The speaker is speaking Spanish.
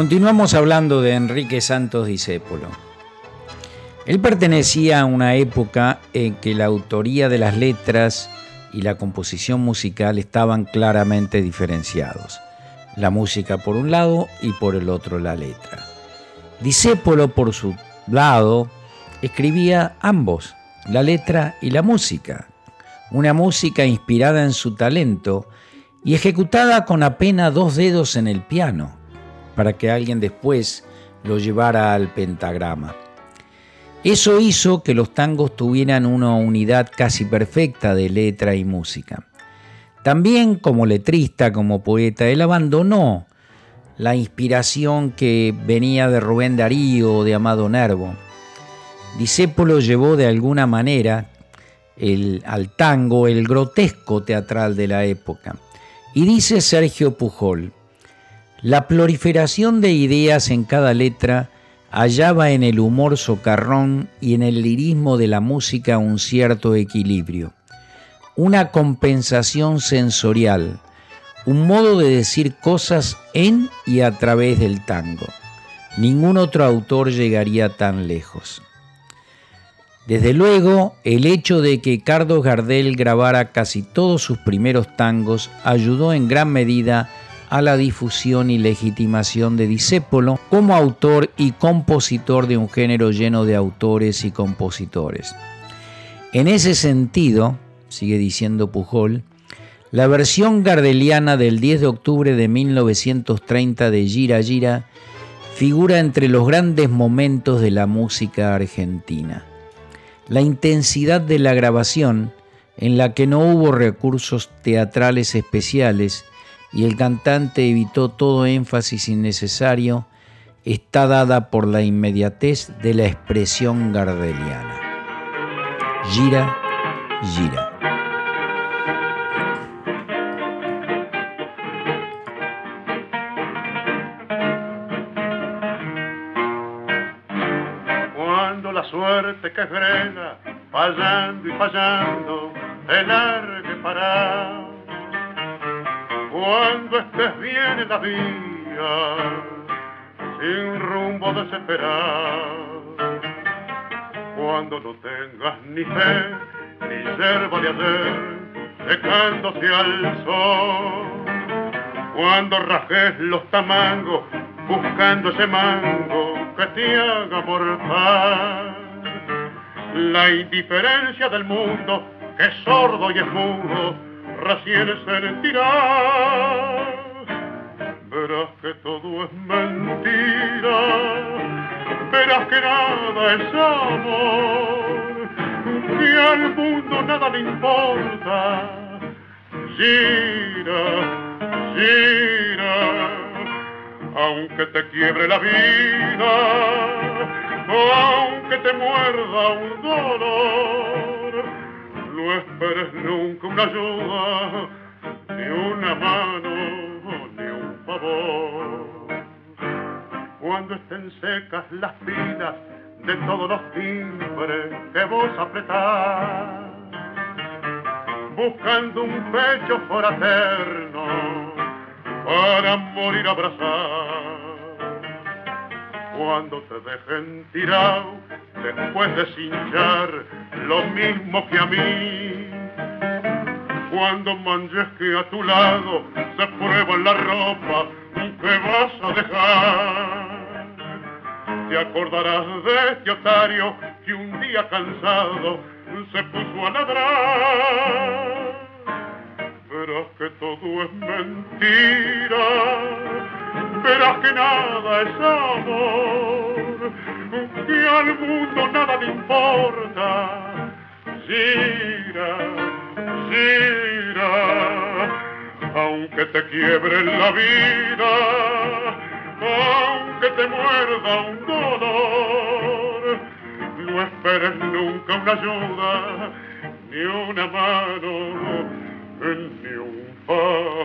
Continuamos hablando de Enrique Santos Discépolo. Él pertenecía a una época en que la autoría de las letras y la composición musical estaban claramente diferenciados. La música por un lado y por el otro la letra. Discépolo por su lado escribía ambos, la letra y la música. Una música inspirada en su talento y ejecutada con apenas dos dedos en el piano para que alguien después lo llevara al pentagrama. Eso hizo que los tangos tuvieran una unidad casi perfecta de letra y música. También como letrista, como poeta, él abandonó la inspiración que venía de Rubén Darío o de Amado Nervo. Discépolo llevó de alguna manera el, al tango el grotesco teatral de la época. Y dice Sergio Pujol, la proliferación de ideas en cada letra hallaba en el humor socarrón y en el lirismo de la música un cierto equilibrio, una compensación sensorial, un modo de decir cosas en y a través del tango. Ningún otro autor llegaría tan lejos. Desde luego, el hecho de que Carlos Gardel grabara casi todos sus primeros tangos ayudó en gran medida a la difusión y legitimación de Discépolo como autor y compositor de un género lleno de autores y compositores. En ese sentido, sigue diciendo Pujol, la versión gardeliana del 10 de octubre de 1930 de Gira Gira figura entre los grandes momentos de la música argentina. La intensidad de la grabación, en la que no hubo recursos teatrales especiales, y el cantante evitó todo énfasis innecesario, está dada por la inmediatez de la expresión gardeliana. Gira, gira. Cuando la suerte que frena, fallando y fallando, el largue para cuando estés bien en la vía, sin rumbo desesperado, cuando no tengas ni fe, ni yerba de hacer, secándose al sol, cuando rajes los tamangos, buscando ese mango que te haga mortal, la indiferencia del mundo que es sordo y es mudo, recién sentirás, verás que todo es mentira, verás que nada es amor, que al mundo nada le importa. Gira, gira, aunque te quiebre la vida, aunque te muerda un dolor no esperes nunca una ayuda, Cuando estén secas las vidas de todos los timbres que vos apretás, buscando un pecho fraterno para morir abrazado. Cuando te dejen tirado después de cinchar lo mismo que a mí. Cuando manches que a tu lado se prueba la ropa que vas a dejar. Te acordarás de este otario que un día cansado se puso a ladrar. Verás que todo es mentira, verás que nada es amor que al mundo nada le importa. Gira, gira, aunque te quiebre la vida, aunque te muerda un dolor, no esperes nunca una ayuda, ni una mano, ni un favor.